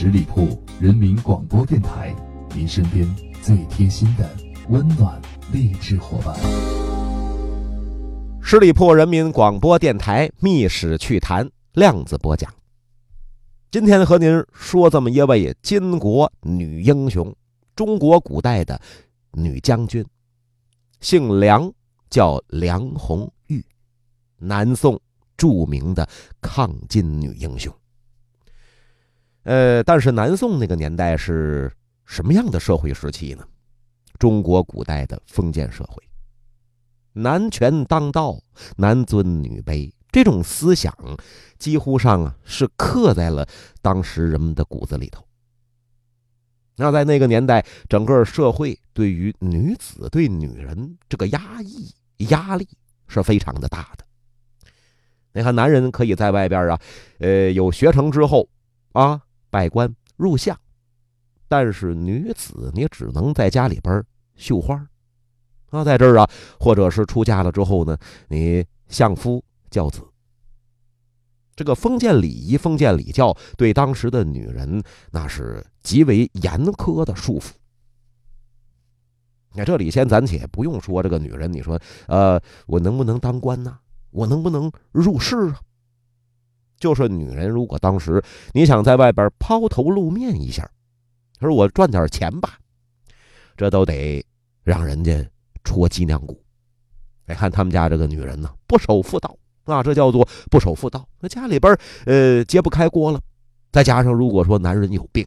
十里铺人民广播电台，您身边最贴心的温暖励志伙伴。十里铺人民广播电台《密史趣谈》量子播讲。今天和您说这么一位巾帼女英雄，中国古代的女将军，姓梁，叫梁红玉，南宋著名的抗金女英雄。呃，但是南宋那个年代是什么样的社会时期呢？中国古代的封建社会，男权当道，男尊女卑这种思想，几乎上啊是刻在了当时人们的骨子里头。那在那个年代，整个社会对于女子、对女人这个压抑压力是非常的大的。你看，男人可以在外边啊，呃，有学成之后啊。拜官入相，但是女子你只能在家里边绣花啊，在这儿啊，或者是出嫁了之后呢，你相夫教子。这个封建礼仪、封建礼教对当时的女人那是极为严苛的束缚。那这里先暂且不用说这个女人，你说呃，我能不能当官呢？我能不能入仕啊？就是女人，如果当时你想在外边抛头露面一下，说我赚点钱吧，这都得让人家戳脊梁骨。你看他们家这个女人呢，不守妇道啊，这叫做不守妇道。那家里边呃揭不开锅了，再加上如果说男人有病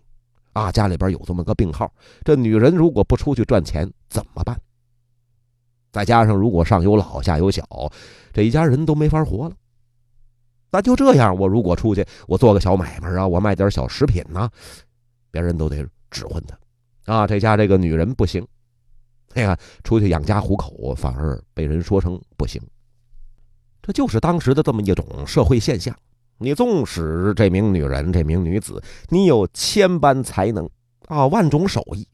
啊，家里边有这么个病号，这女人如果不出去赚钱怎么办？再加上如果上有老下有小，这一家人都没法活了。那就这样，我如果出去，我做个小买卖啊，我卖点小食品呢，别人都得指唤他，啊，这家这个女人不行，哎呀，出去养家糊口反而被人说成不行，这就是当时的这么一种社会现象。你纵使这名女人、这名女子，你有千般才能啊，万种手艺，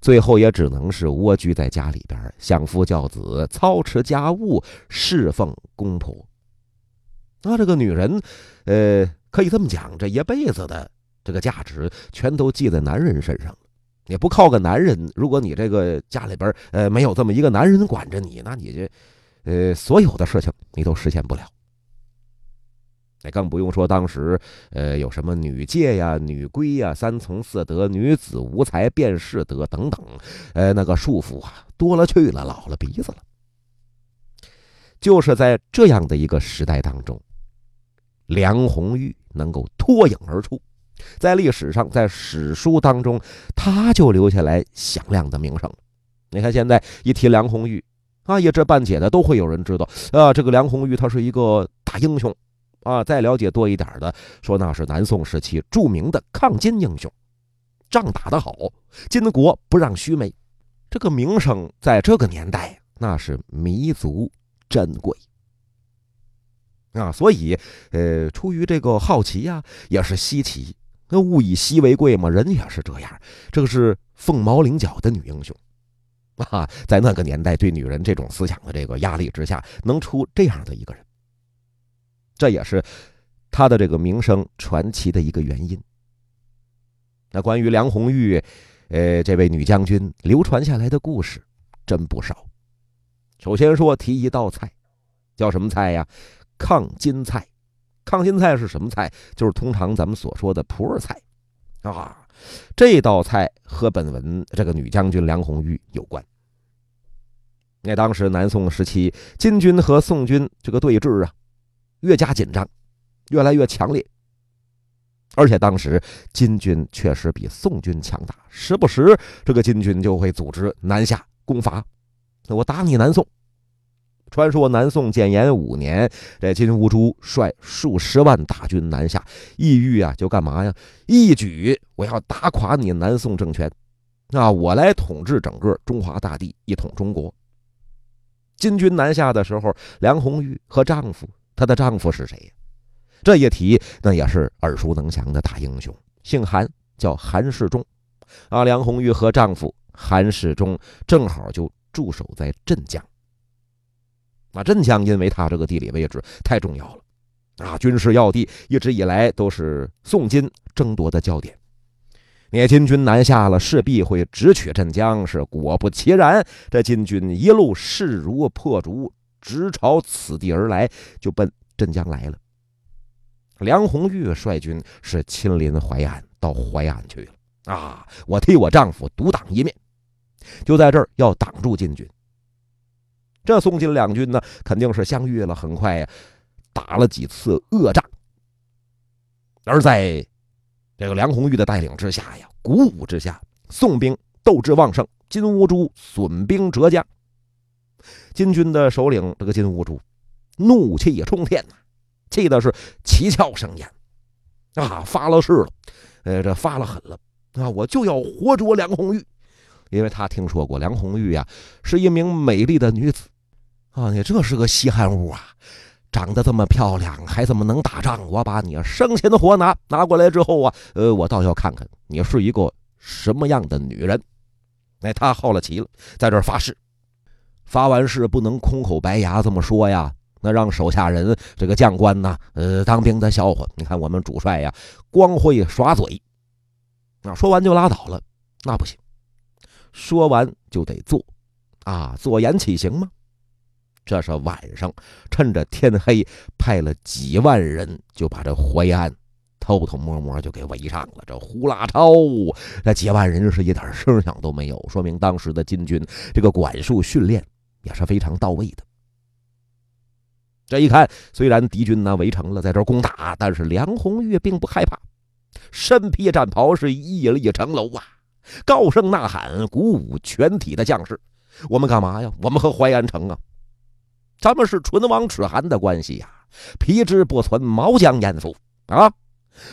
最后也只能是蜗居在家里边，相夫教子，操持家务，侍奉公婆。那这个女人，呃，可以这么讲，这一辈子的这个价值全都记在男人身上了。你不靠个男人，如果你这个家里边呃没有这么一个男人管着你，那你这呃所有的事情你都实现不了。那更不用说当时呃有什么女戒呀、女规呀、三从四德、女子无才便是德等等，呃那个束缚啊多了去了，老了鼻子了。就是在这样的一个时代当中。梁红玉能够脱颖而出，在历史上，在史书当中，他就留下来响亮的名声。你看，现在一提梁红玉，啊，一知半解的都会有人知道，啊，这个梁红玉他是一个大英雄，啊，再了解多一点的说那是南宋时期著名的抗金英雄，仗打得好，金国不让须眉，这个名声在这个年代那是弥足珍贵。啊，所以，呃，出于这个好奇呀，也是稀奇。那物以稀为贵嘛，人也是这样。这个是凤毛麟角的女英雄，啊，在那个年代，对女人这种思想的这个压力之下，能出这样的一个人，这也是她的这个名声传奇的一个原因。那关于梁红玉，呃，这位女将军流传下来的故事真不少。首先说提一道菜，叫什么菜呀？抗金菜，抗金菜是什么菜？就是通常咱们所说的普洱菜，啊，这道菜和本文这个女将军梁红玉有关。那当时南宋时期，金军和宋军这个对峙啊，越加紧张，越来越强烈。而且当时金军确实比宋军强大，时不时这个金军就会组织南下攻伐，我打你南宋。传说南宋建炎五年，这金兀术率数十万大军南下，意欲啊就干嘛呀？一举我要打垮你南宋政权，啊，我来统治整个中华大地，一统中国。金军南下的时候，梁红玉和丈夫，她的丈夫是谁呀？这一提，那也是耳熟能详的大英雄，姓韩，叫韩世忠。啊，梁红玉和丈夫韩世忠正好就驻守在镇江。啊，镇江因为它这个地理位置太重要了，啊，军事要地一直以来都是宋金争夺的焦点。聂金军南下了，势必会直取镇江。是果不其然，这金军一路势如破竹，直朝此地而来，就奔镇江来了。梁红玉率军是亲临淮安，到淮安去了啊！我替我丈夫独挡一面，就在这儿要挡住金军。这宋金两军呢，肯定是相遇了，很快呀，打了几次恶仗。而在这个梁红玉的带领之下呀，鼓舞之下，宋兵斗志旺盛，金兀术损兵折将。金军的首领这个金兀术怒气冲天呐，气的是七窍生烟啊，发了誓了，呃，这发了狠了啊！我就要活捉梁红玉，因为他听说过梁红玉呀是一名美丽的女子啊，你这是个稀罕物啊！长得这么漂亮，还怎么能打仗？我把你生前的活拿拿过来之后啊，呃，我倒要看看你是一个什么样的女人。哎，他好了奇了，在这发誓，发完誓不能空口白牙这么说呀，那让手下人这个将官呢，呃，当兵的笑话。你看我们主帅呀，光会耍嘴，啊，说完就拉倒了，那不行，说完就得做，啊，做言起行吗？这是晚上，趁着天黑，派了几万人就把这淮安偷偷摸摸就给围上了。这呼啦超，那几万人是一点声响都没有，说明当时的金军这个管束训练也是非常到位的。这一看，虽然敌军呢围城了，在这攻打，但是梁红玉并不害怕，身披战袍是屹立城楼啊，高声呐喊，鼓舞全体的将士：“我们干嘛呀？我们和淮安城啊！”咱们是唇亡齿寒的关系呀，皮之不存，毛将焉附啊？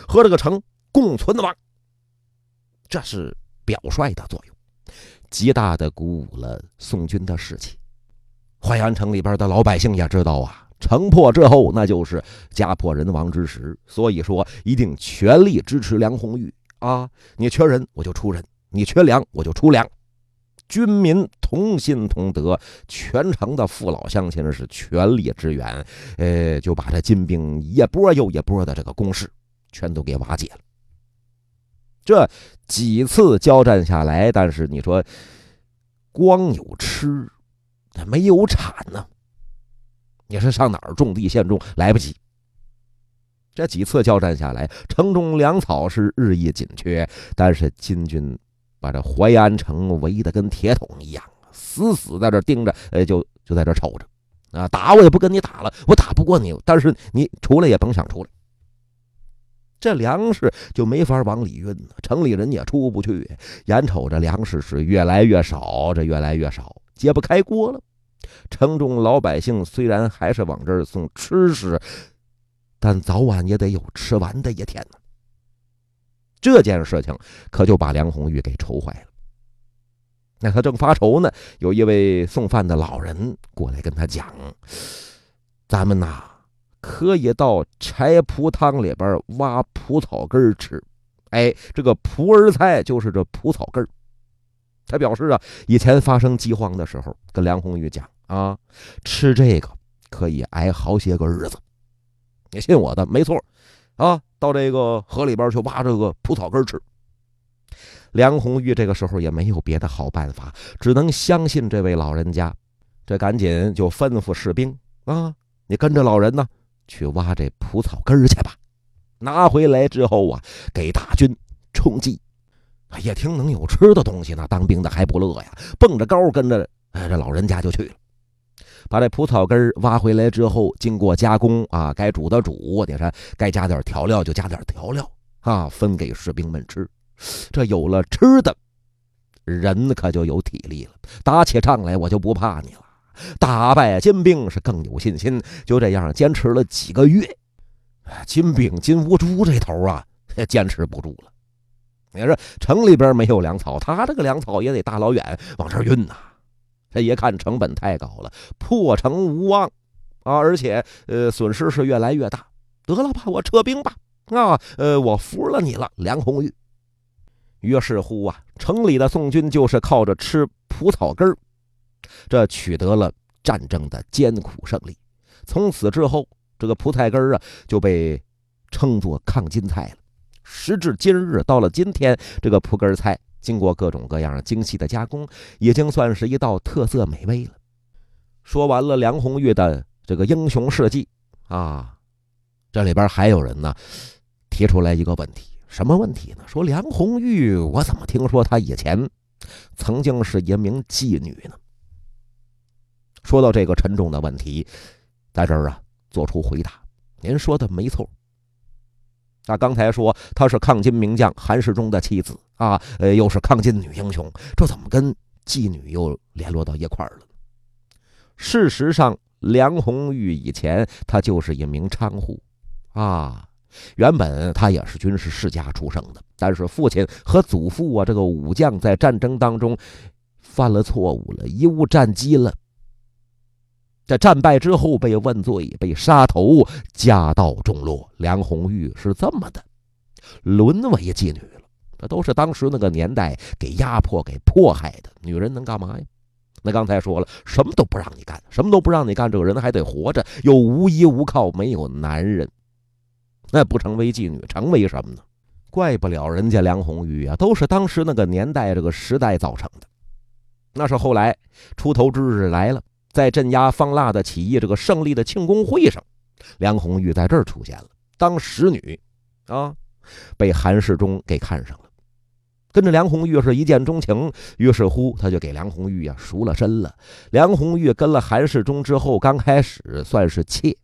和这个城共存亡，这是表率的作用，极大的鼓舞了宋军的士气。淮安城里边的老百姓也知道啊，城破之后那就是家破人亡之时，所以说一定全力支持梁红玉啊！你缺人我就出人，你缺粮我就出粮。军民同心同德，全城的父老乡亲是全力支援，呃，就把这金兵一波又一波的这个攻势全都给瓦解了。这几次交战下来，但是你说光有吃，没有产呢？你是上哪儿种地献种？来不及。这几次交战下来，城中粮草是日益紧缺，但是金军。把这淮安城围得跟铁桶一样，死死在这盯着，呃，就就在这瞅着，啊，打我也不跟你打了，我打不过你，但是你出来也甭想出来。这粮食就没法往里运了城里人也出不去，眼瞅着粮食是越来越少，这越来越少，揭不开锅了。城中老百姓虽然还是往这儿送吃食，但早晚也得有吃完的一天呢。这件事情可就把梁红玉给愁坏了。那他正发愁呢，有一位送饭的老人过来跟他讲：“咱们呐，可以到柴蒲汤里边挖蒲草根吃。哎，这个蒲儿菜就是这蒲草根他表示啊，以前发生饥荒的时候，跟梁红玉讲啊，吃这个可以挨好些个日子。你信我的，没错。啊，到这个河里边去挖这个蒲草根吃。梁红玉这个时候也没有别的好办法，只能相信这位老人家。这赶紧就吩咐士兵啊，你跟着老人呢去挖这蒲草根去吧。拿回来之后啊，给大军充饥。一听能有吃的东西呢，当兵的还不乐呀，蹦着高跟着哎，这老人家就去了。把这蒲草根挖回来之后，经过加工啊，该煮的煮，你说该加点调料就加点调料啊，分给士兵们吃。这有了吃的，人可就有体力了，打起仗来我就不怕你了。打败金兵是更有信心。就这样坚持了几个月，金兵金兀术这头啊，坚持不住了。你说城里边没有粮草，他这个粮草也得大老远往这运呐。他一看成本太高了，破城无望啊！而且呃，损失是越来越大。得了吧，我撤兵吧！啊，呃，我服了你了，梁红玉。于是乎啊，城里的宋军就是靠着吃蒲草根这取得了战争的艰苦胜利。从此之后，这个蒲菜根啊就被称作抗金菜了。时至今日，到了今天，这个蒲根菜经过各种各样精细的加工，已经算是一道特色美味了。说完了梁红玉的这个英雄事迹啊，这里边还有人呢提出来一个问题，什么问题呢？说梁红玉，我怎么听说她以前曾经是一名妓女呢？说到这个沉重的问题，在这儿啊做出回答。您说的没错。那刚才说她是抗金名将韩世忠的妻子啊，呃，又是抗金女英雄，这怎么跟妓女又联络到一块儿了？事实上，梁红玉以前她就是一名娼户，啊，原本她也是军事世家出生的，但是父亲和祖父啊，这个武将在战争当中犯了错误了，贻误战机了。在战败之后被问罪，被杀头，家道中落。梁红玉是这么的，沦为妓女了。这都是当时那个年代给压迫、给迫害的。女人能干嘛呀？那刚才说了，什么都不让你干，什么都不让你干，这个人还得活着，又无依无靠，没有男人，那不成为妓女，成为什么呢？怪不了人家梁红玉啊，都是当时那个年代、这个时代造成的。那是后来出头之日来了。在镇压方腊的起义这个胜利的庆功会上，梁红玉在这儿出现了，当使女，啊，被韩世忠给看上了，跟着梁红玉是一见钟情，于是乎他就给梁红玉呀赎了身了。梁红玉跟了韩世忠之后，刚开始算是妾，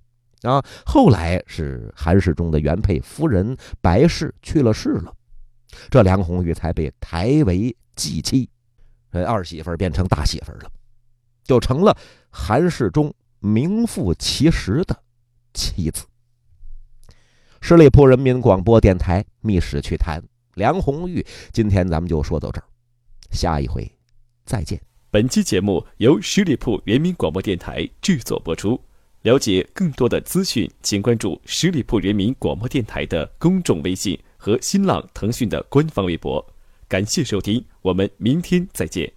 啊，后来是韩世忠的原配夫人白氏去了世了，这梁红玉才被抬为继妻，呃，二媳妇变成大媳妇了。就成了韩世忠名副其实的妻子。十里铺人民广播电台《密室趣谈》，梁红玉，今天咱们就说到这儿，下一回再见。本期节目由十里铺人民广播电台制作播出。了解更多的资讯，请关注十里铺人民广播电台的公众微信和新浪、腾讯的官方微博。感谢收听，我们明天再见。